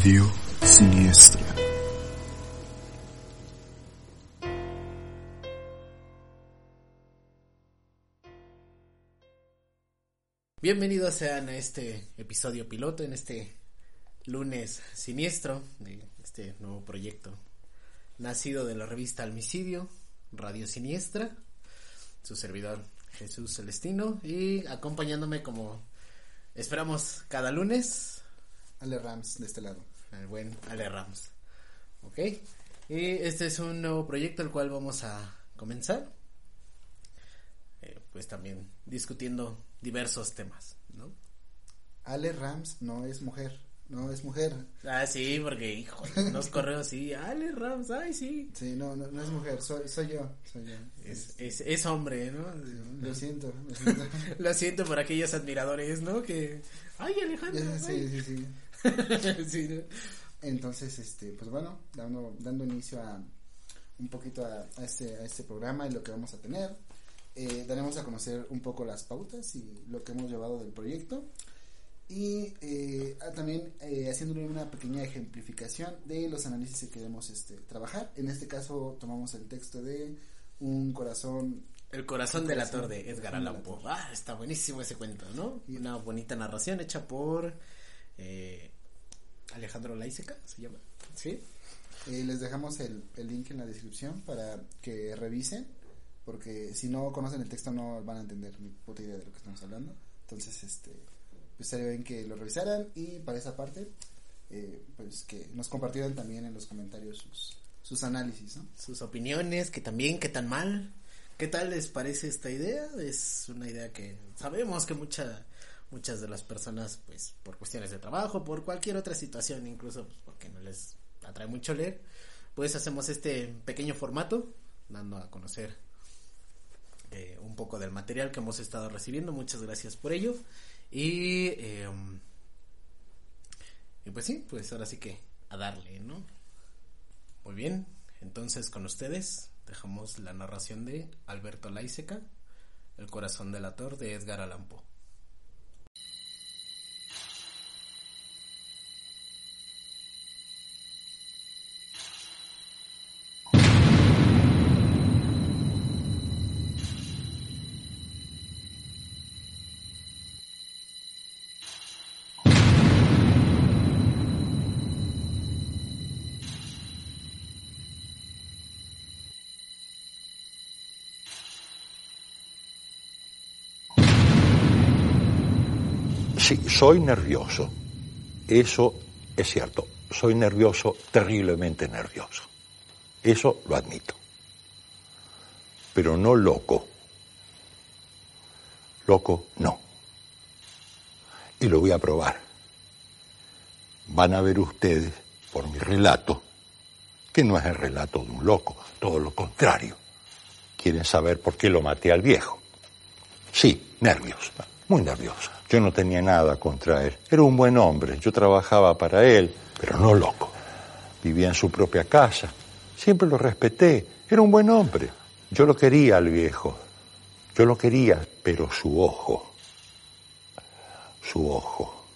Radio Siniestra. Bienvenidos sean a este episodio piloto, en este lunes siniestro de este nuevo proyecto nacido de la revista Almicidio, Radio Siniestra, su servidor Jesús Celestino y acompañándome como esperamos cada lunes Ale Rams de este lado. El buen Ale Rams. Ok, y este es un nuevo proyecto el cual vamos a comenzar, eh, pues también discutiendo diversos temas, ¿no? Ale Rams no es mujer, no es mujer. Ah, sí, porque, hijo, nos correos sí, Ale Rams, ay, sí. Sí, no, no, no es mujer, soy, soy yo, soy yo. Es, es, es hombre, ¿no? Lo siento, lo siento. Lo siento por aquellos admiradores, ¿no? Que, ay, Alejandro. sí, ay". sí, sí. Sí, ¿no? Entonces, este, pues bueno, dando, dando inicio a un poquito a, a este, a este programa y lo que vamos a tener. Eh, daremos a conocer un poco las pautas y lo que hemos llevado del proyecto. Y eh, también eh, haciéndole una pequeña ejemplificación de los análisis que queremos este, trabajar. En este caso tomamos el texto de Un corazón El corazón del corazón. actor de Edgar Allan Poe. Ah, está buenísimo ese cuento, ¿no? Y- Una bonita narración hecha por eh, Alejandro Laiseca, se llama. ¿Sí? Eh, les dejamos el, el link en la descripción para que revisen, porque si no conocen el texto no van a entender ni puta idea de lo que estamos hablando. Entonces, este, pues estaría bien que lo revisaran y para esa parte, eh, pues que nos compartieran también en los comentarios sus, sus análisis, ¿no? Sus opiniones, que también, qué tan mal. ¿Qué tal les parece esta idea? Es una idea que sabemos que mucha, muchas de las personas, pues, por cuestiones de trabajo, por cualquier otra situación, incluso pues, porque no les atrae mucho leer, pues hacemos este pequeño formato, dando a conocer eh, un poco del material que hemos estado recibiendo. Muchas gracias por ello. Y, eh, y pues sí, pues ahora sí que a darle, ¿no? Muy bien, entonces con ustedes dejamos la narración de Alberto Laiseca, El corazón del ator de Edgar Allan Poe. Sí, soy nervioso. Eso es cierto. Soy nervioso, terriblemente nervioso. Eso lo admito. Pero no loco. Loco, no. Y lo voy a probar. Van a ver ustedes, por mi relato, que no es el relato de un loco, todo lo contrario. Quieren saber por qué lo maté al viejo. Sí, nervios, muy nervioso. Yo no tenía nada contra él. Era un buen hombre, yo trabajaba para él, pero no loco. Vivía en su propia casa. Siempre lo respeté. Era un buen hombre. Yo lo quería al viejo. Yo lo quería, pero su ojo, su ojo,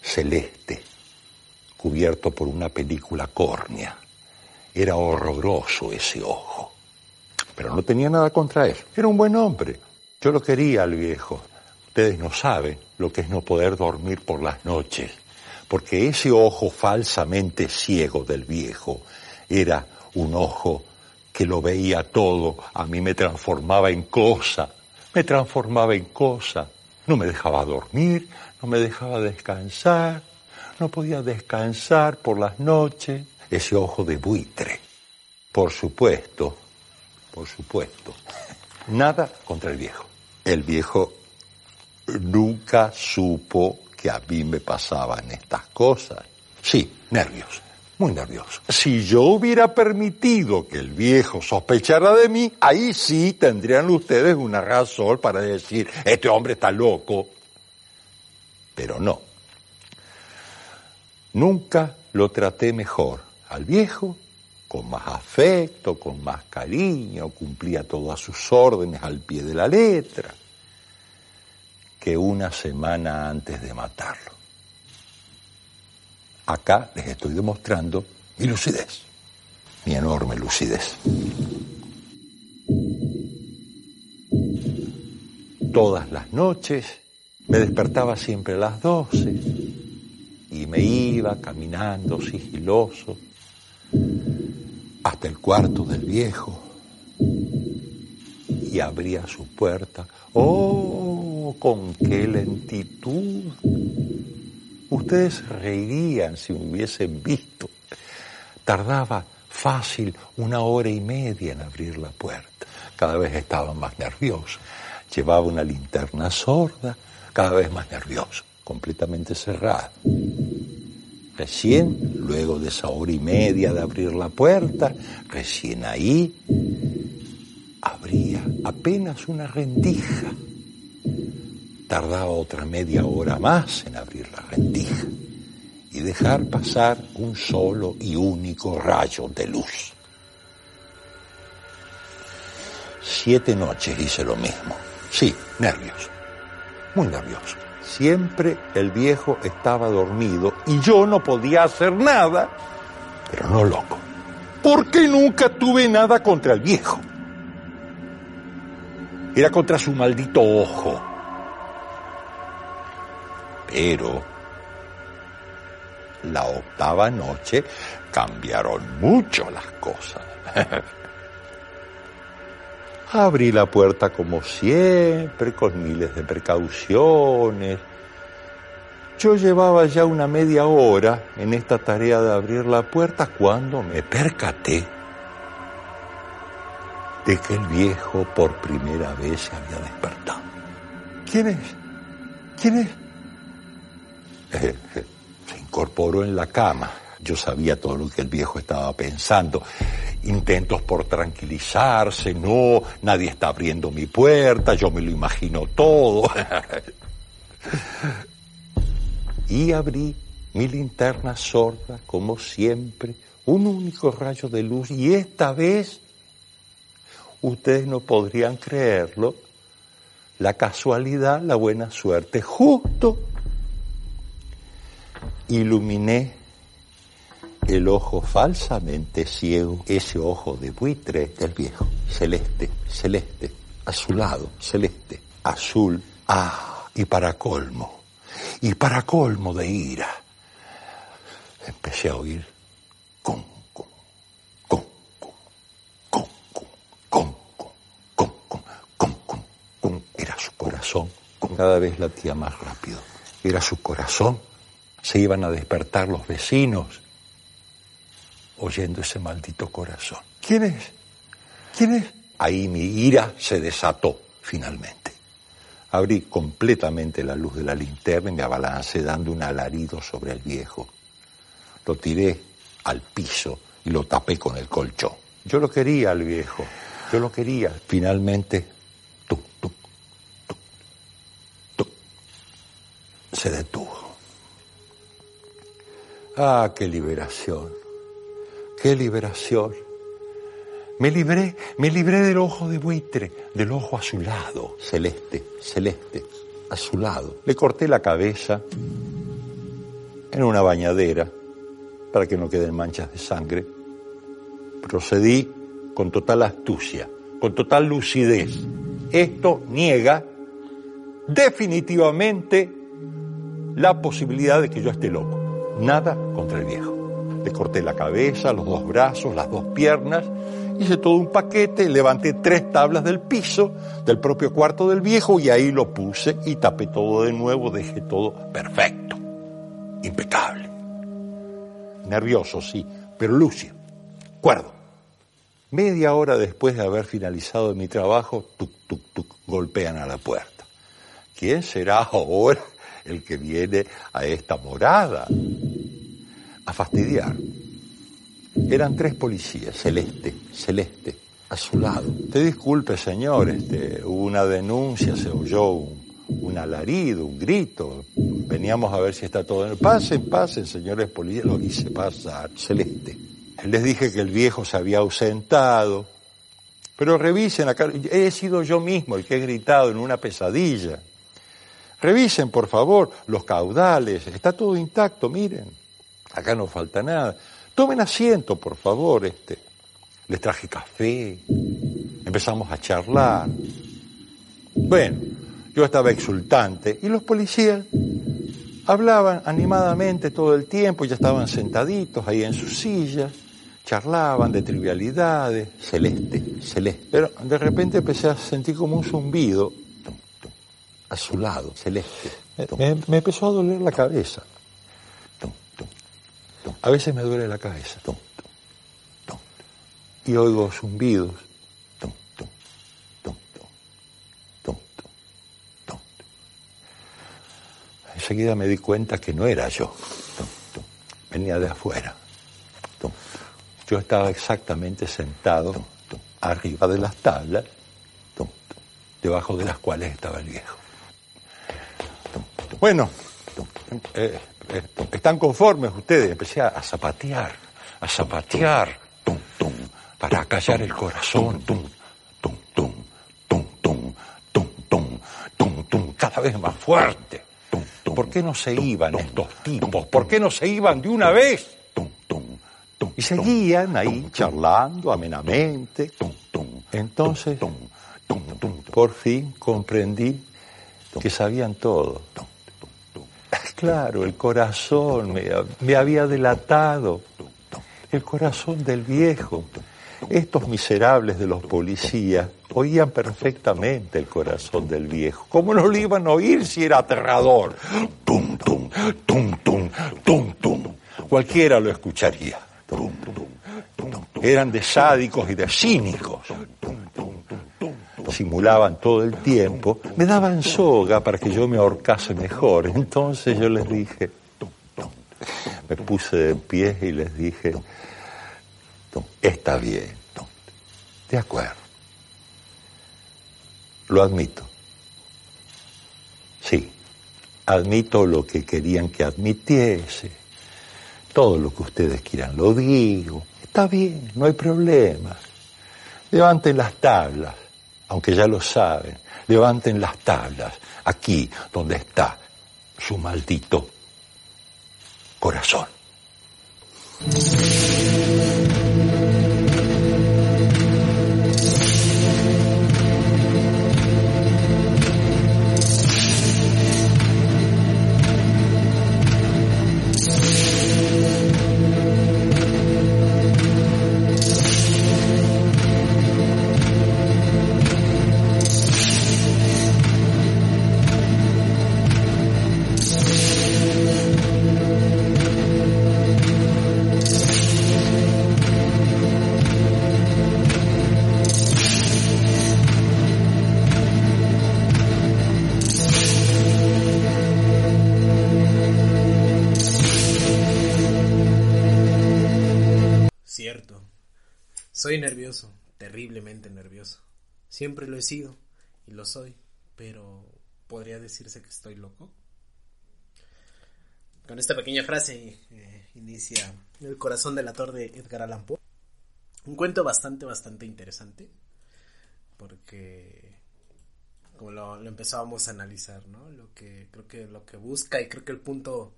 celeste, cubierto por una película córnea. Era horroroso ese ojo. Pero no tenía nada contra él. Era un buen hombre. Yo lo quería al viejo. Ustedes no saben lo que es no poder dormir por las noches, porque ese ojo falsamente ciego del viejo era un ojo que lo veía todo, a mí me transformaba en cosa, me transformaba en cosa, no me dejaba dormir, no me dejaba descansar, no podía descansar por las noches, ese ojo de buitre. Por supuesto, por supuesto, nada contra el viejo. El viejo nunca supo que a mí me pasaban estas cosas. Sí, nervios, muy nervioso. Si yo hubiera permitido que el viejo sospechara de mí, ahí sí tendrían ustedes una razón para decir, este hombre está loco. Pero no. Nunca lo traté mejor al viejo, con más afecto, con más cariño, cumplía todas sus órdenes al pie de la letra, que una semana antes de matarlo. Acá les estoy demostrando mi lucidez, mi enorme lucidez. Todas las noches me despertaba siempre a las doce y me iba caminando sigiloso hasta el cuarto del viejo y abría su puerta. ¡Oh, con qué lentitud! Ustedes reirían si me hubiesen visto. Tardaba fácil una hora y media en abrir la puerta. Cada vez estaba más nervioso. Llevaba una linterna sorda, cada vez más nervioso, completamente cerrada. Recién, luego de esa hora y media de abrir la puerta, recién ahí, abría apenas una rendija. Tardaba otra media hora más en abrir la rendija y dejar pasar un solo y único rayo de luz. Siete noches hice lo mismo. Sí, nervioso, muy nervioso. Siempre el viejo estaba dormido y yo no podía hacer nada, pero no loco. Porque nunca tuve nada contra el viejo. Era contra su maldito ojo. Pero la octava noche cambiaron mucho las cosas. Abrí la puerta como siempre, con miles de precauciones. Yo llevaba ya una media hora en esta tarea de abrir la puerta cuando me percaté de que el viejo por primera vez se había despertado. ¿Quién es? ¿Quién es? se incorporó en la cama. Yo sabía todo lo que el viejo estaba pensando. Intentos por tranquilizarse, no, nadie está abriendo mi puerta, yo me lo imagino todo. y abrí mi linterna sorda, como siempre, un único rayo de luz, y esta vez, ustedes no podrían creerlo, la casualidad, la buena suerte, justo iluminé el ojo falsamente ciego, ese ojo de buitre del viejo, celeste, celeste, azulado, celeste, azul, ah, y para colmo, y para colmo de ira, empecé a oír con, con, con, con, con, con, con, con, con, era su corazón cada vez latía más rápido. Era su corazón. Se iban a despertar los vecinos oyendo ese maldito corazón. ¿Quién es? ¿Quién es? Ahí mi ira se desató finalmente. Abrí completamente la luz de la linterna y me abalancé dando un alarido sobre el viejo. Lo tiré al piso y lo tapé con el colchón. Yo lo quería al viejo, yo lo quería. Finalmente, tú, tú, tú, tú, se detuvo. Ah, qué liberación, qué liberación. Me libré, me libré del ojo de buitre, del ojo azulado, celeste, celeste, azulado. Le corté la cabeza en una bañadera para que no queden manchas de sangre. Procedí con total astucia, con total lucidez. Esto niega definitivamente la posibilidad de que yo esté loco. Nada contra el viejo. Le corté la cabeza, los dos brazos, las dos piernas, hice todo un paquete, levanté tres tablas del piso del propio cuarto del viejo y ahí lo puse y tapé todo de nuevo, dejé todo perfecto, impecable. Nervioso, sí, pero lúcido, cuerdo. Media hora después de haber finalizado mi trabajo, tuc, tuc, tuc, golpean a la puerta. ¿Quién será ahora el que viene a esta morada? A fastidiar. Eran tres policías, celeste, celeste, a su lado. Te disculpe, señor, este, hubo una denuncia, se oyó un, alarido, un grito. Veníamos a ver si está todo en el... Pasen, pasen, señores policías, lo hice pasar, celeste. Les dije que el viejo se había ausentado, pero revisen acá, he sido yo mismo el que he gritado en una pesadilla. Revisen, por favor, los caudales, está todo intacto, miren, acá no falta nada. Tomen asiento, por favor, este. Les traje café, empezamos a charlar. Bueno, yo estaba exultante y los policías hablaban animadamente todo el tiempo, ya estaban sentaditos ahí en sus sillas, charlaban de trivialidades, celeste, celeste. Pero de repente empecé a sentir como un zumbido a su lado, celeste. Me, me empezó a doler la cabeza. A veces me duele la cabeza. Y oigo zumbidos. Enseguida me di cuenta que no era yo. Venía de afuera. Yo estaba exactamente sentado arriba de las tablas, debajo de las cuales estaba el viejo. Bueno, eh, eh, ¿están conformes ustedes? Empecé a, zapatear, a zapatear, tum, tum, para callar el corazón, tum, tum, tum, tum, tum, tum, tum, tum, tum, cada vez más fuerte. ¿Por qué no se iban estos tipos? ¿Por qué no se iban de una vez? Y seguían ahí charlando amenamente. Entonces, por fin comprendí que sabían todo. Claro, el corazón me, había delatado. El corazón del viejo. Estos miserables de los policías oían perfectamente el corazón del viejo. ¿Cómo no lo iban a oír si era aterrador? Tum, tum, tum, tum, tum, tum. Cualquiera lo escucharía. Eran de sádicos y de cínicos. Simulaban todo el tiempo, me daban soga para que yo me ahorcase mejor. Entonces yo les dije, me puse de pie y les dije, está bien, de acuerdo, lo admito. Sí, admito lo que querían que admitiese, todo lo que ustedes quieran, lo digo, está bien, no hay problema. Levanten las tablas, aunque ya lo saben, levanten las tablas, aquí donde está su maldito corazón. Soy nervioso, terriblemente nervioso. Siempre lo he sido y lo soy, pero ¿podría decirse que estoy loco? Con esta pequeña frase eh, inicia El corazón del ator de Edgar Allan Poe. Un cuento bastante, bastante interesante, porque como lo, lo empezábamos a analizar, ¿no? Lo que creo que lo que busca y creo que el punto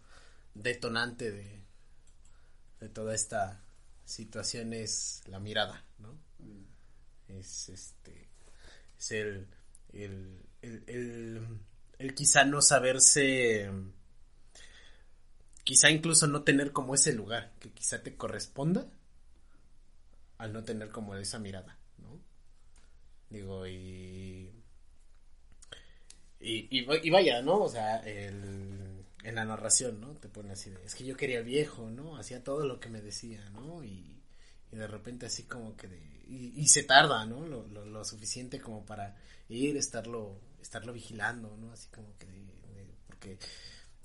detonante de, de toda esta situación es la mirada, ¿no? Es este es el el, el, el, quizá no saberse quizá incluso no tener como ese lugar que quizá te corresponda al no tener como esa mirada, ¿no? Digo, y y, y, y vaya, ¿no? O sea, el, en la narración, ¿no? Te pone así de, es que yo quería viejo, ¿no? Hacía todo lo que me decía, ¿no? Y, y de repente así como que de, y, y se tarda, ¿no? Lo, lo, lo, suficiente como para ir, estarlo, estarlo vigilando, ¿no? Así como que de, porque,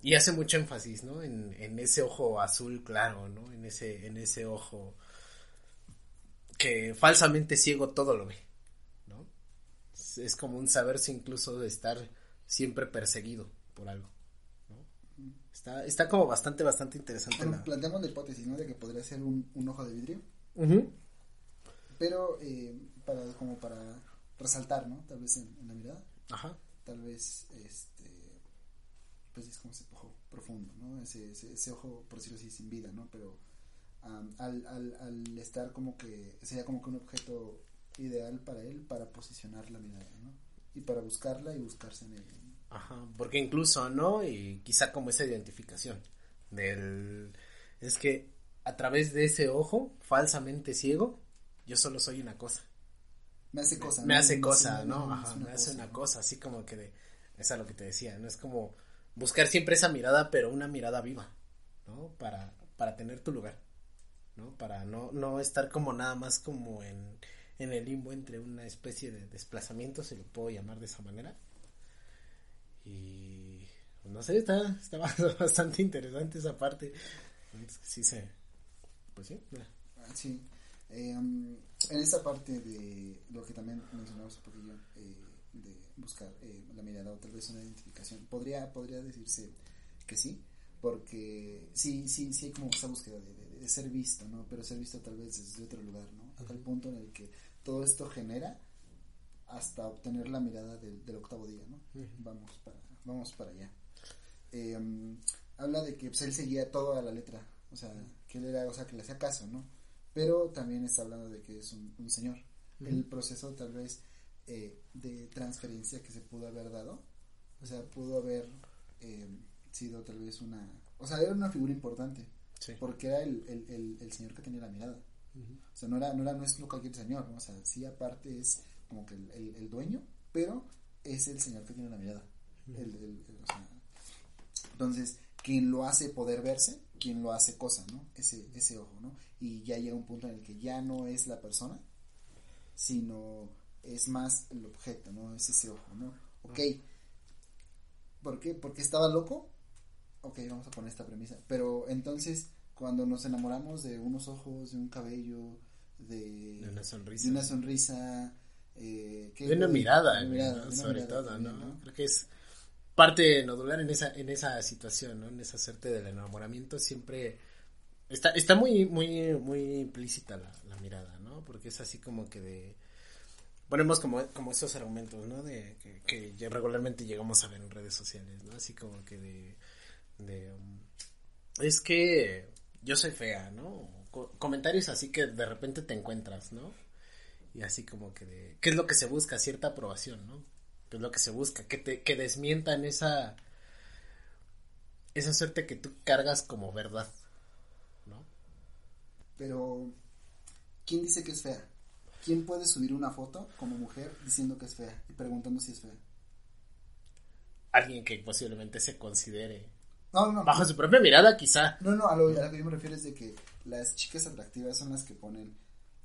y hace mucho énfasis, ¿no? En, en ese ojo azul claro, ¿no? En ese, en ese ojo que falsamente ciego todo lo ve, ¿no? Es como un saberse incluso de estar siempre perseguido por algo. Está, está como bastante, bastante interesante. Bueno, la... planteamos la hipótesis, ¿no? De que podría ser un, un ojo de vidrio. Uh -huh. Pero eh, para, como para resaltar, ¿no? Tal vez en, en, la mirada. Ajá. Tal vez, este, pues es como ese ojo profundo, ¿no? Ese, ese, ese ojo, por decirlo así, sin vida, ¿no? Pero um, al, al, al estar como que, sería como que un objeto ideal para él para posicionar la mirada, ¿no? Y para buscarla y buscarse en él. Ajá, porque incluso, ¿no? Y quizá como esa identificación del... Es que a través de ese ojo falsamente ciego, yo solo soy una cosa. Me hace cosa. Me, ¿no? hace cosa, ¿no? Ajá, me hace una cosa, así como que de... Esa es lo que te decía, ¿no? Es como buscar siempre esa mirada, pero una mirada viva, ¿no? Para, para tener tu lugar, ¿no? Para no, no estar como nada más como en, en el limbo entre una especie de desplazamiento, se lo puedo llamar de esa manera. Y pues, no sé, está, está bastante interesante esa parte. Sí, se. Pues sí. Sí. Eh, en esta parte de lo que también mencionamos un poquillo, eh, de buscar eh, la mirada o tal vez una identificación, podría, podría decirse que sí, porque sí, sí, sí hay como esa búsqueda de, de, de ser visto, ¿no? Pero ser visto tal vez desde otro lugar, ¿no? Hasta el punto en el que todo esto genera hasta obtener la mirada del, del octavo día, ¿no? Uh -huh. Vamos para, vamos para allá. Eh, habla de que pues, él seguía todo a la letra, o sea, que él era, o sea, que le hacía caso, ¿no? Pero también está hablando de que es un, un señor. Uh -huh. El proceso tal vez eh, de transferencia que se pudo haber dado, o sea, pudo haber eh, sido tal vez una, o sea, era una figura importante, sí. porque era el, el, el, el, señor que tenía la mirada. Uh -huh. O sea, no era, no era, no es no cualquier señor, ¿no? O sea, sí aparte es como que el, el, el, dueño, pero es el señor que tiene la mirada. El, o sea, entonces, quien lo hace poder verse, quien lo hace cosa, ¿no? Ese, ese ojo, ¿no? Y ya llega un punto en el que ya no es la persona, sino es más el objeto, ¿no? Es ese ojo, ¿no? Ok. ¿Por qué? Porque estaba loco. Ok, vamos a poner esta premisa. Pero entonces, cuando nos enamoramos de unos ojos, de un cabello, de, de una sonrisa, de una sonrisa eh, de una mirada, de una mirada ¿no? sobre mirada todo, también, ¿no? ¿no? Creo que es parte nodular en esa en esa situación, ¿no? En esa suerte del enamoramiento siempre está está muy muy muy implícita la, la mirada, ¿no? Porque es así como que de ponemos como, como esos argumentos, ¿no? De que, regularmente llegamos a ver en redes sociales, ¿no? Así como que de, de um, es que yo soy fea, ¿no? Co comentarios así que de repente te encuentras, ¿no? Y así como que de, ¿qué es lo que se busca? Cierta aprobación, ¿no? ¿Qué es lo que se busca? Que te, que desmientan esa, esa suerte que tú cargas como verdad, ¿no? Pero, ¿quién dice que es fea? ¿Quién puede subir una foto como mujer diciendo que es fea y preguntando si es fea? Alguien que posiblemente se considere. No, no. Bajo su propia mirada, quizá. No, no, a lo, a lo que yo me refiero es de que las chicas atractivas son las que ponen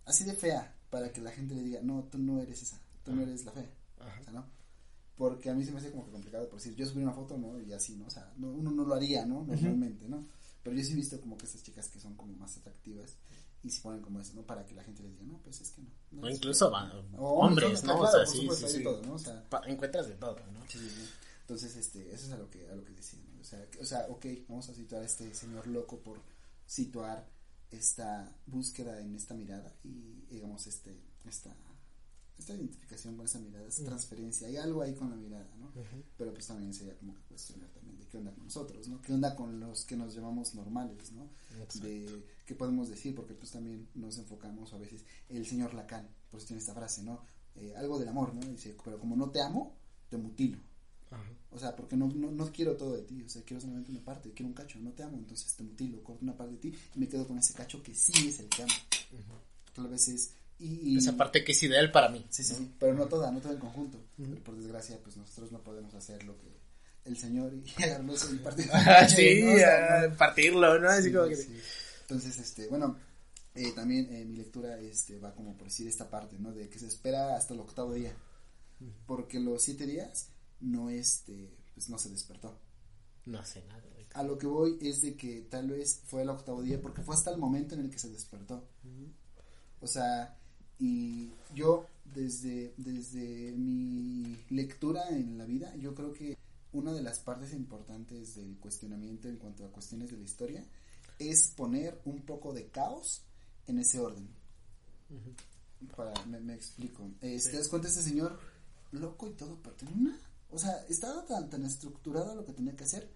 así de fea para que la gente le diga, no, tú no eres esa, tú no eres la fea. Ajá. O sea, ¿no? Porque a mí se me hace como que complicado por decir, yo subí una foto, ¿no? Y así, ¿no? O sea, no, uno no lo haría, ¿no? Normalmente, ¿no? Pero yo sí he visto como que estas chicas que son como más atractivas y se ponen como eso, ¿no? Para que la gente les diga, no, pues es que no. no O incluso va- O hombres, claro, ¿no? O sea, por sí, supuesto, sí, hay de sí. todo, ¿no? O sea, Pa- encuentras de todo, ¿no? Sí, sí, sí. Entonces, este, eso es a lo que, a lo que decía, ¿no? O sea, que- o sea, ok, vamos a situar a este señor loco por situar esta búsqueda en esta mirada y, digamos, este, esta, esta identificación con esa mirada, esta transferencia, hay algo ahí con la mirada, ¿no? Pero pues también sería como que cuestionar también de qué onda con nosotros, ¿no? ¿Qué onda con los que nos llamamos normales, ¿no? De qué podemos decir, porque pues también nos enfocamos a veces, el señor Lacan, por eso tiene esta frase, ¿no? Eh, algo del amor, ¿no? Dice, pero como no te amo, te mutilo. O sea, porque no, no, no quiero todo de ti, o sea, quiero solamente una parte, quiero un cacho, no te amo, entonces te mutilo, corto una parte de ti y me quedo con ese cacho que sí es el que amo. Tal vez es... Y, Esa parte que es ideal para mí. Sí, sí, sí, pero no toda, no todo en conjunto. Pero por desgracia, pues nosotros no podemos hacer lo que el señor y agarrarnos y partir. Ah, sí, ¿no? O sea, ah, no. partirlo, ¿no? Así Sí, como que... sí. Entonces, este, bueno, eh, también eh, mi lectura este, va como por decir esta parte, ¿no? De que se espera hasta el octavo día. Porque los siete días no, este, pues no se despertó. No sé nada. A lo que voy es de que tal vez fue el octavo día porque fue hasta el momento en el que se despertó. O sea, y yo desde, desde mi lectura en la vida, yo creo que una de las partes importantes del cuestionamiento en cuanto a cuestiones de la historia es poner un poco de caos en ese orden. Para, me, me explico. Eh, ¿Te das cuenta este señor loco y todo, pero tenía una... O sea, estaba tan, tan estructurado lo que tenía que hacer.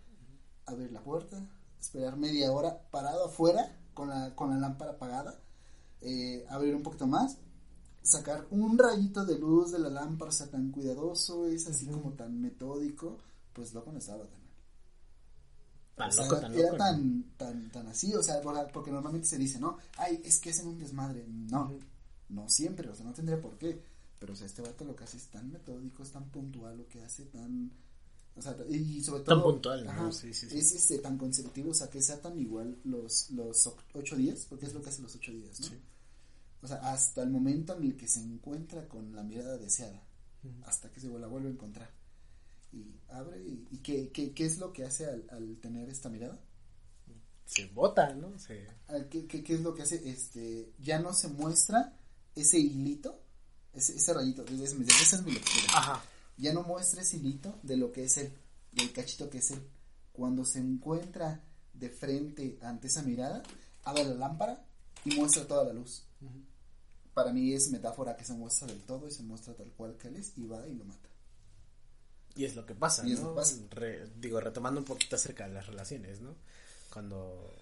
Abrir la puerta, esperar media hora parado afuera con la, con la lámpara apagada, eh, abrir un poquito más, sacar un rayito de luz de la lámpara, o sea, tan cuidadoso, es así como tan metódico, pues loco no estaba tan Tan o sea, loco, tan era loco. tan, tan, tan así, o sea, por- porque normalmente se dice, ¿no? Ay, es que hacen un desmadre. No, no siempre, o sea, no tendría por qué. Pero, o sea, este vato lo que hace es tan metódico, es tan puntual, lo que hace tan. O sea, y sobre todo. Tan puntual, ¿no? ajá, Sí, sí, sí. Es este, tan consecutivo, o sea, que sea tan igual los, los ocho días, porque es lo que hace los ocho días, ¿no? O sea, hasta el momento en el que se encuentra con la mirada deseada, hasta que se la vuelve a encontrar. Y abre, y, y ¿qué, qué, qué es lo que hace al, al tener esta mirada? Se bota, ¿no? Se... Al- ¿Qué, qué, qué es lo que hace? Este, ya no se muestra ese hilito, ese, ese rayito, mi esa es mi lectura. Ajá. Ya no muestra ese hilito de lo que es él, del cachito que es él. Cuando se encuentra de frente ante esa mirada, abre la lámpara y muestra toda la luz. Para mí es metáfora que se muestra del todo y se muestra tal cual que él es y va y lo mata. Y es lo que pasa, Y es ¿no? lo que pasa. Re- digo, retomando un poquito acerca de las relaciones, ¿no? Cuando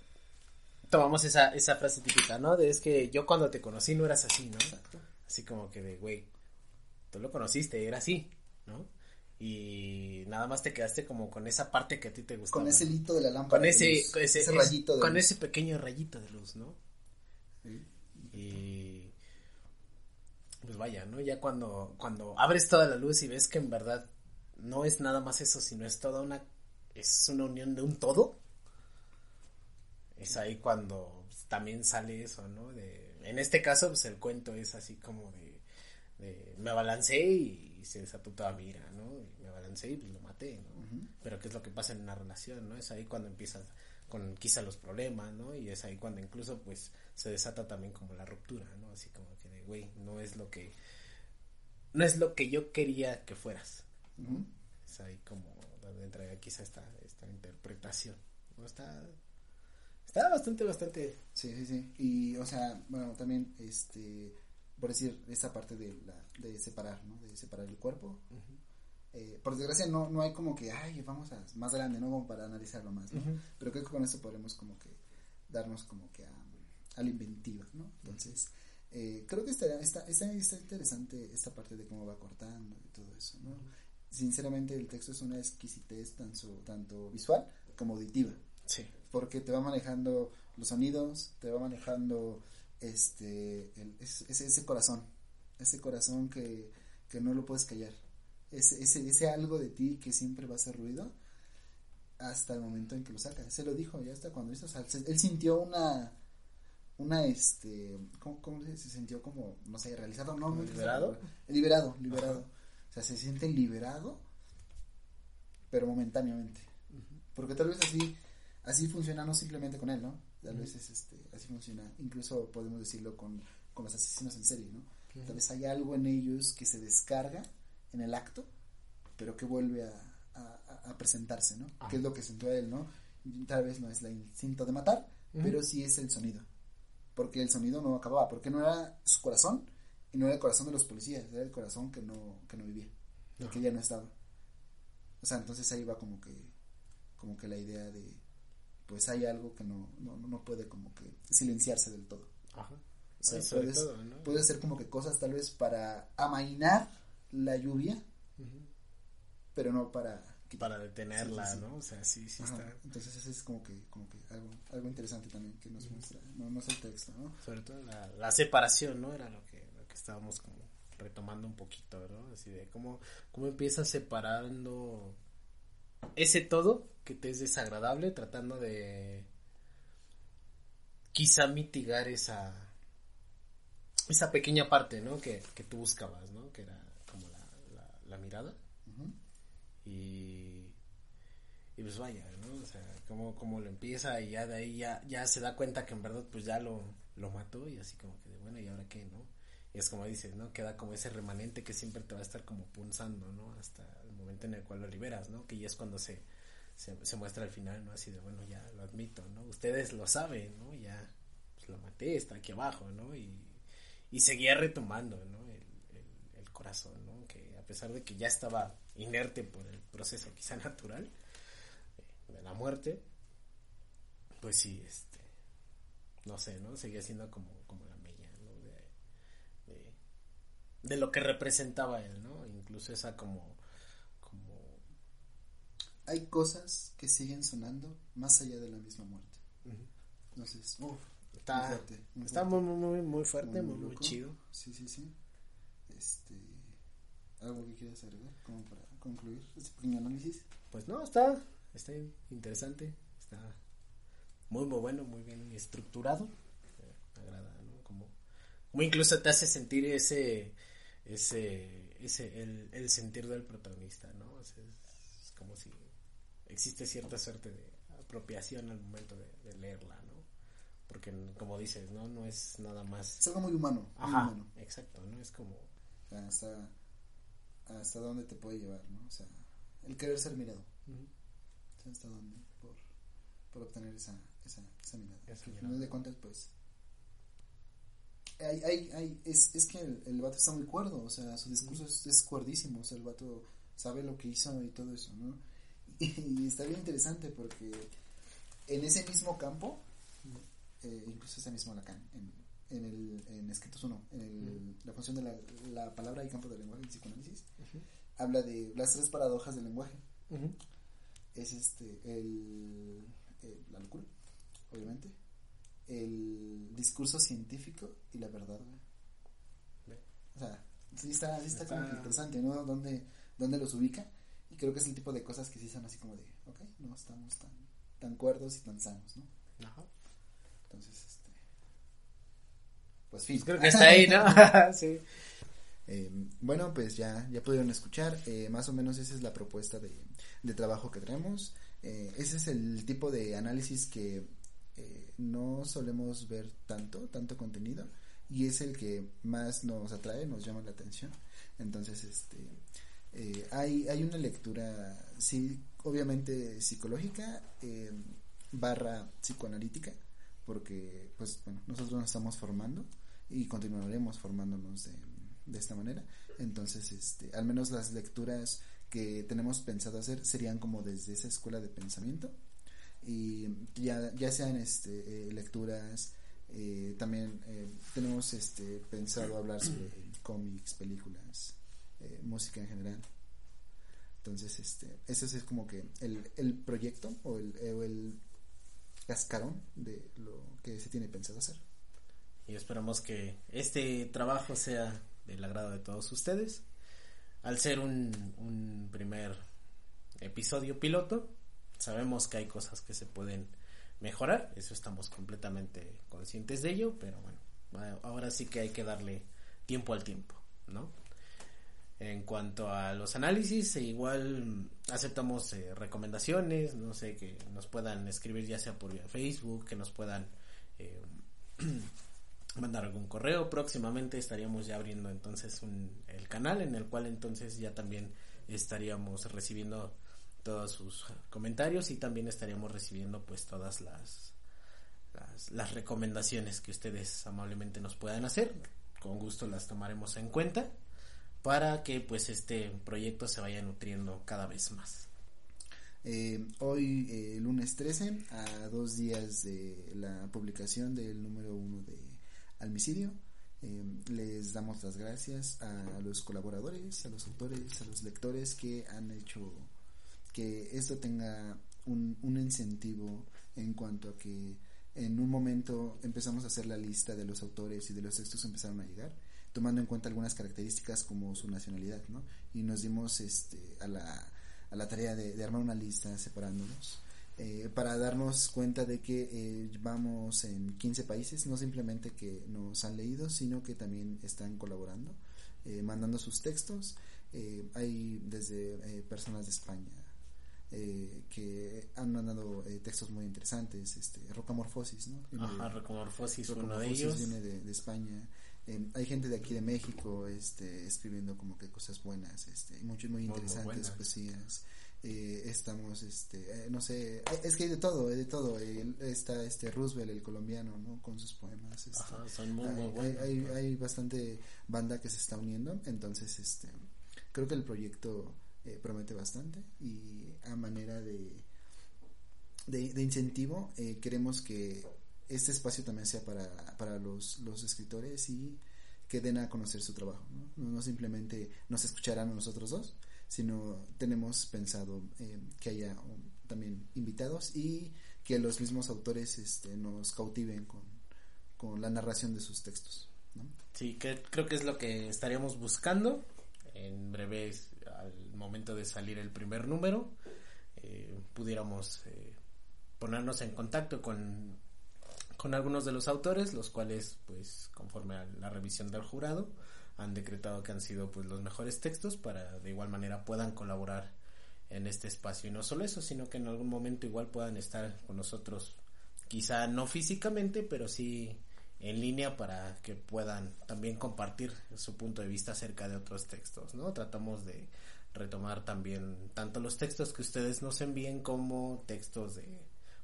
tomamos esa, esa frase típica, ¿no? De es que yo cuando te conocí no eras así, ¿no? Exacto. Así como que de, güey, tú lo conociste, era así, ¿no? Y nada más te quedaste como con esa parte que a ti te gustaba. Con ese hilito de la lámpara. con de ese, luz, ese, ese es- rayito de con luz. ese pequeño rayito de luz, ¿no? Sí. Y pues vaya, ¿no? Ya cuando, cuando abres toda la luz y ves que en verdad no es nada más eso, sino es toda una, es una unión de un todo, es ahí cuando también sale eso, ¿no? De, en este caso, pues el cuento es así como de, de me abalancé y, se desató toda mi ira, ¿no? Y me abalancé y pues lo maté, ¿no? Pero qué es lo que pasa en una relación, ¿no? Es ahí cuando empiezas con quizá los problemas, ¿no? Y es ahí cuando incluso pues se desata también como la ruptura, ¿no? Así como que de, güey, no es lo que, no es lo que yo quería que fueras. Ujú. Es ahí como donde entra quizá esta, esta interpretación, ¿no? Está, está bastante, bastante, Sí, sí, sí. Y, o sea, bueno, también, este, por decir, esta parte de, la, de separar, ¿no? De separar el cuerpo. Eh, por desgracia, no, no hay como que, ay, vamos a más grande, ¿no? Como para analizarlo más, ¿no? Pero creo que con esto podremos como que darnos como que a, a la inventiva, ¿no? Entonces, eh, creo que está, está, está, está interesante esta parte de cómo va cortando y todo eso, ¿no? Sinceramente, el texto es una exquisitez tanto, tanto visual como auditiva sí, porque te va manejando los sonidos, te va manejando este el- ese, ese- corazón, ese corazón que, que no lo puedes callar, ese, ese, ese algo de ti que siempre va a hacer ruido hasta el momento en que lo saca. Se lo dijo ya hasta cuando hizo, o sea, se- él sintió una una este ¿cómo, cómo se, se sintió como no sé realizado no, no ¿Liberado? liberado liberado. O sea se siente liberado pero momentáneamente. Porque tal vez así así funciona no simplemente con él no Tal vez es este, así funciona. Incluso podemos decirlo con, con los asesinos en serie, ¿no? Tal vez hay algo en ellos que se descarga en el acto, pero que vuelve a, a, a presentarse, ¿no? Ah. Que es lo que sintió él, ¿no? Tal vez no es el instinto de matar, pero sí es el sonido. Porque el sonido no acababa, porque no era su corazón y no era el corazón de los policías, era el corazón que no, que no vivía, el que ya no estaba. O sea, entonces ahí va como que, como que la idea de, pues hay algo que no, no, no puede como que silenciarse del todo. Ajá. O sea, Sí, sobre puedes, todo, ¿no? puedes hacer como que cosas tal vez para amainar la lluvia, pero no para Para detenerla, Sí, sí, sí. ¿no? O sea, sí, sí Ajá, está. Entonces eso es como que, como que algo, algo interesante también que nos muestra, no, no es el texto, ¿no? Sobre todo la, la separación, ¿no? Era lo que, lo que estábamos como retomando un poquito, ¿no? Así de cómo, cómo empiezas separando ese todo que te es desagradable, tratando de quizá mitigar esa esa pequeña parte, ¿no? Que, que tú buscabas, ¿no? Que era como la, la, la mirada. Y, y pues vaya, ¿no? O sea, como, como lo empieza y ya de ahí ya, ya se da cuenta que en verdad pues ya lo, lo mató y así como que de bueno, ¿y ahora qué, no? Y es como dices, ¿no? Queda como ese remanente que siempre te va a estar como punzando, ¿no? Hasta en el cual lo liberas, ¿no? Que ya es cuando se, se, muestra al final, ¿no? Así de, bueno, ya lo admito, ¿no? Ustedes lo saben, ¿no? Ya, pues lo maté, está aquí abajo, ¿no? Y, y seguía retomando, ¿no? El, el, corazón, ¿no? Que a pesar de que ya estaba inerte por el proceso quizá natural eh, de la muerte, pues sí, este, no sé, ¿no? Seguía siendo como, como la mella, ¿no? De, de, lo que representaba él, ¿no? Incluso esa como, Hay cosas que siguen sonando más allá de la misma muerte. Entonces, uff, está, Muy fuerte, muy está fuerte. muy, muy, fuerte, muy, chido. Sí, sí, sí. Este, ¿Algo que quieras agregar como para concluir este pequeño análisis? Pues no, está, está interesante, está muy muy bueno, muy bien estructurado, eh, me agrada, ¿no? Como, como incluso te hace sentir ese, ese, ese, el, el sentir del protagonista, ¿no? O sea, es, es como si existe cierta suerte de apropiación al momento de, de leerla, ¿no? Porque como dices, ¿no? No es nada más... Es algo muy humano. Muy Ajá, humano. exacto, ¿no? Es como... Hasta, hasta dónde te puede llevar, ¿no? O sea, el querer ser mirado. ujú, O sea, hasta dónde por, por obtener esa, esa, esa mirada. Al final de cuentas, pues. Hay, hay, hay, es, es que el, el vato está muy cuerdo, o sea, su discurso es, es cuerdísimo, o sea, el vato sabe lo que hizo y todo eso, ¿no? Y, está bien interesante porque en ese mismo campo, eh, incluso ese mismo Lacan, en, en el en escritos 1, en el, la función de la, la palabra y campo del lenguaje, el psicoanálisis, habla de las tres paradojas del lenguaje. Es este el, el- la locura obviamente el discurso científico y la verdad o sea sí está sí está, Está- como interesante no dónde dónde los ubica creo que es el tipo de cosas que sí son así como de ok no estamos tan tan cuerdos y tan sanos no ajá. entonces este pues fin Pues creo que está ahí, ¿no? sí. Eh, bueno, pues ya, ya pudieron escuchar, eh, más o menos esa es la propuesta de, de trabajo que traemos. Eh, ese es el tipo de análisis que eh, no solemos ver tanto, tanto contenido, y es el que más nos atrae, nos llama la atención. Entonces, este, eh, hay, hay una lectura, sí, obviamente psicológica, eh, barra psicoanalítica, porque, pues, bueno, nosotros nos estamos formando y continuaremos formándonos de, de esta manera. Entonces, este, al menos las lecturas que tenemos pensado hacer serían como desde esa escuela de pensamiento y ya, ya sean este, eh, lecturas, eh, también eh, tenemos este, pensado hablar sobre cómics, películas, eh, música en general. Entonces, este, ese es como que el, el proyecto o el, el cascarón de lo que se tiene pensado hacer. Y esperamos que este trabajo sea del agrado de todos ustedes. Al ser un, un primer episodio piloto, sabemos que hay cosas que se pueden mejorar, eso estamos completamente conscientes de ello, pero bueno, ahora sí que hay que darle tiempo al tiempo, ¿no? En cuanto a los análisis, e igual aceptamos eh, recomendaciones, no sé, que nos puedan escribir ya sea por Facebook, que nos puedan eh, mandar algún correo. Próximamente estaríamos ya abriendo entonces un, el canal en el cual entonces ya también estaríamos recibiendo todos sus comentarios y también estaríamos recibiendo pues todas las, las recomendaciones que ustedes amablemente nos puedan hacer. Con gusto las tomaremos en cuenta para que pues este proyecto se vaya nutriendo cada vez más. Eh, hoy, eh, lunes 13, a dos días de la publicación del número uno de Almicidio, eh, les damos las gracias a los colaboradores, a los autores, a los lectores que han hecho que esto tenga un, un incentivo en cuanto a que en un momento empezamos a hacer la lista de los autores y de los textos que empezaron a llegar tomando en cuenta algunas características como su nacionalidad, ¿no? Y nos dimos este, a, la, a la tarea de, armar una lista separándonos. Eh, para darnos cuenta de que eh, vamos en 15 países, no simplemente que nos han leído, sino que también están colaborando, eh, mandando sus textos. hay desde personas de España, que han mandado textos muy interesantes, este, Rocamorfosis, ¿no? Ajá, Rocamorfosis, uno de ellos. viene de, España. Hay gente de aquí de México este, escribiendo como que cosas buenas, este, mucho, muy interesantes poesías. Eh, estamos, este, eh, no sé, eh, es que hay de todo, hay de todo. está este Roosevelt, el colombiano, ¿no? Con sus poemas. Este, son muy, hay, hay, hay, bastante banda que se está uniendo, entonces, este, creo que el proyecto promete bastante y a manera de, de, incentivo queremos que este espacio también sea para, para los, los escritores y que den a conocer su trabajo, ¿no? No, simplemente nos escucharán nosotros dos, sino tenemos pensado eh, que haya también invitados y que los mismos autores este, nos cautiven con, con la narración de sus textos. ¿no? Sí, que, creo que es lo que estaríamos buscando. En breve, al momento de salir el primer número, eh, pudiéramos eh, ponernos en contacto con, con algunos de los autores, los cuales, pues, conforme a la revisión del jurado, han decretado que han sido pues los mejores textos para de igual manera puedan colaborar en este espacio. Y no solo eso sino que en algún momento igual puedan estar con nosotros quizá no físicamente pero sí en línea para que puedan también compartir su punto de vista acerca de otros textos no tratamos de retomar también tanto los textos que ustedes nos envíen como textos de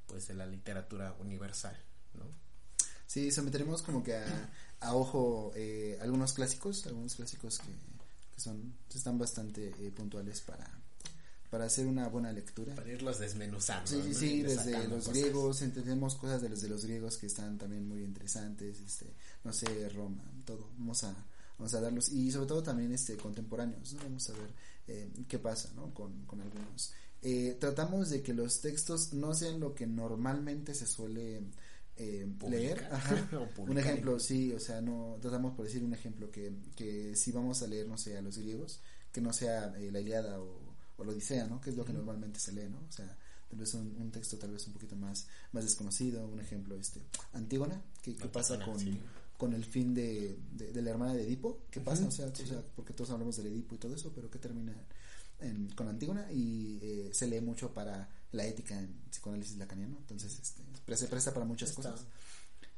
pues de la literatura universal sí someteremos como que a a ojo eh, algunos clásicos, algunos clásicos que, que son están bastante eh, puntuales para para hacer una buena lectura. Para irlos desmenuzando. Sí, sí, desde los griegos, entendemos cosas de los de los griegos que están también muy interesantes, este, no sé, Roma, todo. Vamos a vamos a darlos y sobre todo también este contemporáneos, ¿no? Vamos a ver eh, qué pasa, ¿no? Con, con algunos. Eh, tratamos de que los textos no sean lo que normalmente se suele eh, leer. un ejemplo, sí, o sea, no tratamos por decir un ejemplo que, que si vamos a leer, no sé, a los griegos, que no sea eh, la Iliada o, o, la Odisea, ¿no? Que es lo que normalmente se lee, ¿no? O sea, tal vez un, un, texto tal vez un poquito más, más desconocido, un ejemplo, este, Antígona, que, pasa con, con el fin de, de, la hermana de Edipo, ¿qué pasa? o, sea, o sea, porque todos hablamos del Edipo y todo eso, pero que termina en, con Antígona y eh, se lee mucho para la ética en psicoanálisis lacaniano, entonces este, se presta para muchas cosas.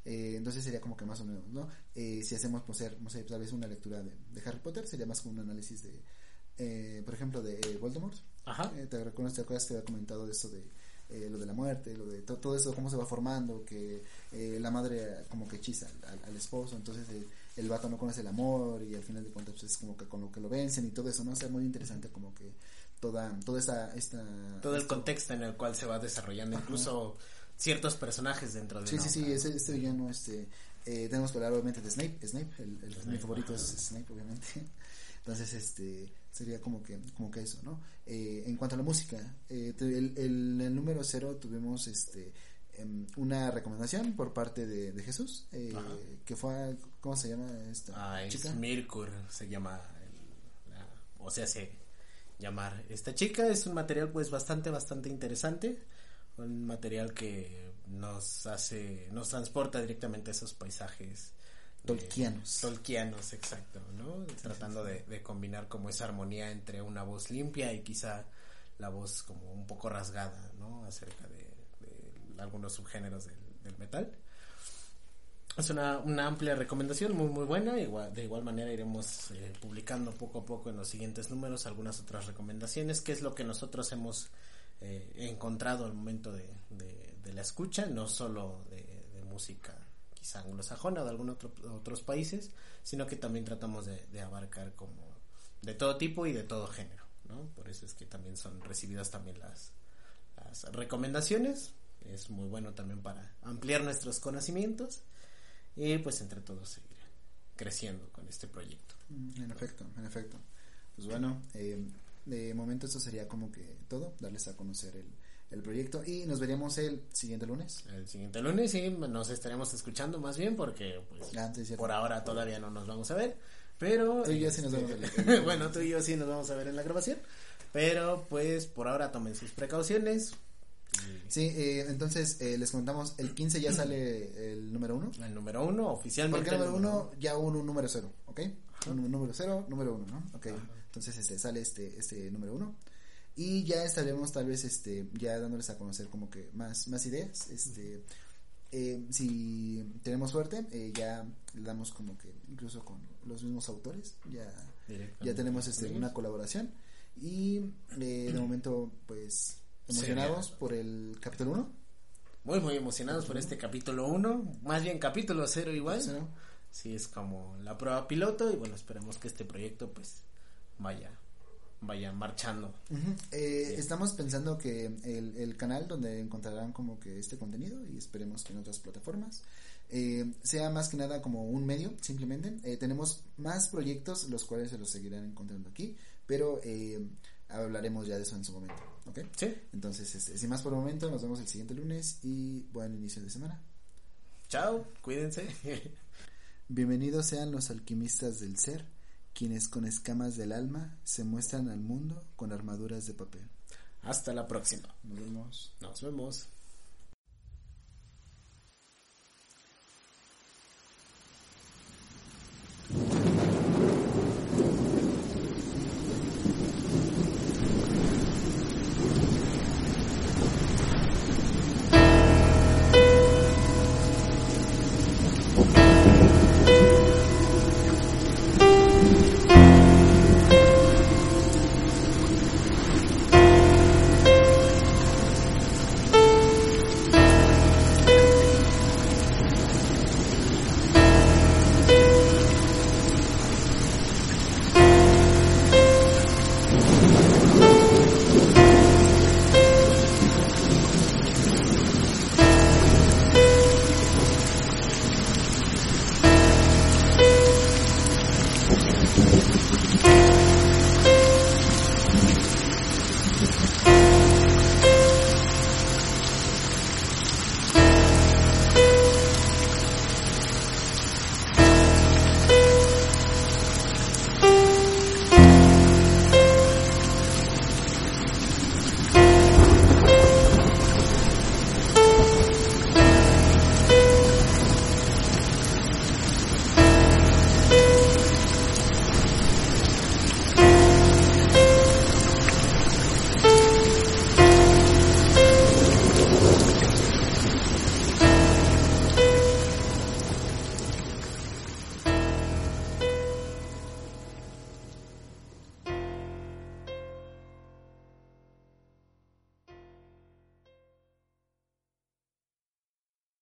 Eh, entonces sería como que más o menos, ¿no? Eh, si hacemos, pues, ser, no sé, tal vez una lectura de, de, Harry Potter, sería más como un análisis de, eh, por ejemplo, de Voldemort. Ajá. ¿Te recuerdas, te acuerdas que había comentado de esto de lo de la muerte, lo de todo eso, cómo se va formando, que la madre como que hechiza al, al esposo, entonces el vato no conoce el amor y al final de cuentas pues, es como que con lo que lo vencen y todo eso, ¿no? O sea, muy interesante como que toda, toda esta, esta todo el contexto en el cual se va desarrollando incluso ciertos personajes dentro de sí sí sí este, este villano este eh, tenemos que hablar obviamente de Snape. Snape el, el mi favorito es Snape obviamente. Entonces este sería como que como que eso no eh, en cuanto a la música eh, el, el, el, número cero tuvimos este em, una recomendación por parte de, de Jesús eh, que fue cómo se llama esta ah, chica es Mirkur se llama la, o sea se llamar. Esta chica es un material pues bastante, bastante interesante. Un material que nos hace, nos transporta directamente a esos paisajes Tolkianos. Tolkianos, exacto, ¿no? Tratando De, de combinar como esa armonía entre una voz limpia y quizá la voz como un poco rasgada, ¿no? Acerca de, de algunos subgéneros del, del metal. Es una, una, amplia recomendación, muy muy buena. Igual, de igual manera iremos eh, publicando poco a poco en los siguientes números algunas otras recomendaciones, que es lo que nosotros hemos eh, encontrado al momento de, de, la escucha, no solo de, de música quizá anglosajona o de algunos otro, otros países, sino que también tratamos de, abarcar como de todo tipo y de todo género, ¿no? Por eso es que también son recibidas también las, las recomendaciones. Es muy bueno también para ampliar nuestros conocimientos y pues entre todos seguir creciendo con este proyecto. En efecto, en efecto. Pues bueno, eh, de momento esto sería como que todo, darles a conocer el, el proyecto y nos veríamos el siguiente lunes. El siguiente lunes sí, nos estaremos escuchando más bien porque pues ah, sí, por ahora todavía no nos vamos a ver, pero tú y yo sí nos vamos a ver. bueno, tú y yo sí nos vamos a ver en la grabación, pero pues por ahora tomen sus precauciones. Sí, eh, entonces eh, les contamos, el 15 ya sale el número uno. El número uno, oficialmente. Porque el número uno ya hubo un número cero, ¿ok? Un número cero, número uno, ¿no? Ok, Ajá. entonces este sale este, este número uno y ya estaremos tal vez este ya dándoles a conocer como que más más ideas este eh, si tenemos suerte eh, ya le damos como que incluso con los mismos autores ya ya tenemos este una colaboración y eh, de momento pues emocionados sí, por el capítulo 1 muy muy emocionados por este capítulo 1 más bien capítulo 0 igual ¿Cero? sí es como la prueba piloto y bueno esperemos que este proyecto pues vaya vaya marchando. Uh -huh. eh, sí. Estamos pensando que el, el, canal donde encontrarán como que este contenido y esperemos que en otras plataformas eh, sea más que nada como un medio simplemente. Eh, tenemos más proyectos los cuales se los seguirán encontrando aquí, pero eh, hablaremos ya de eso en su momento. ¿Ok? Sí. Entonces, este, sin más por el momento, nos vemos el siguiente lunes y buen inicio de semana. Chao, cuídense. Bienvenidos sean los alquimistas del ser quienes con escamas del alma se muestran al mundo con armaduras de papel. Hasta la próxima. Nos vemos. Nos vemos.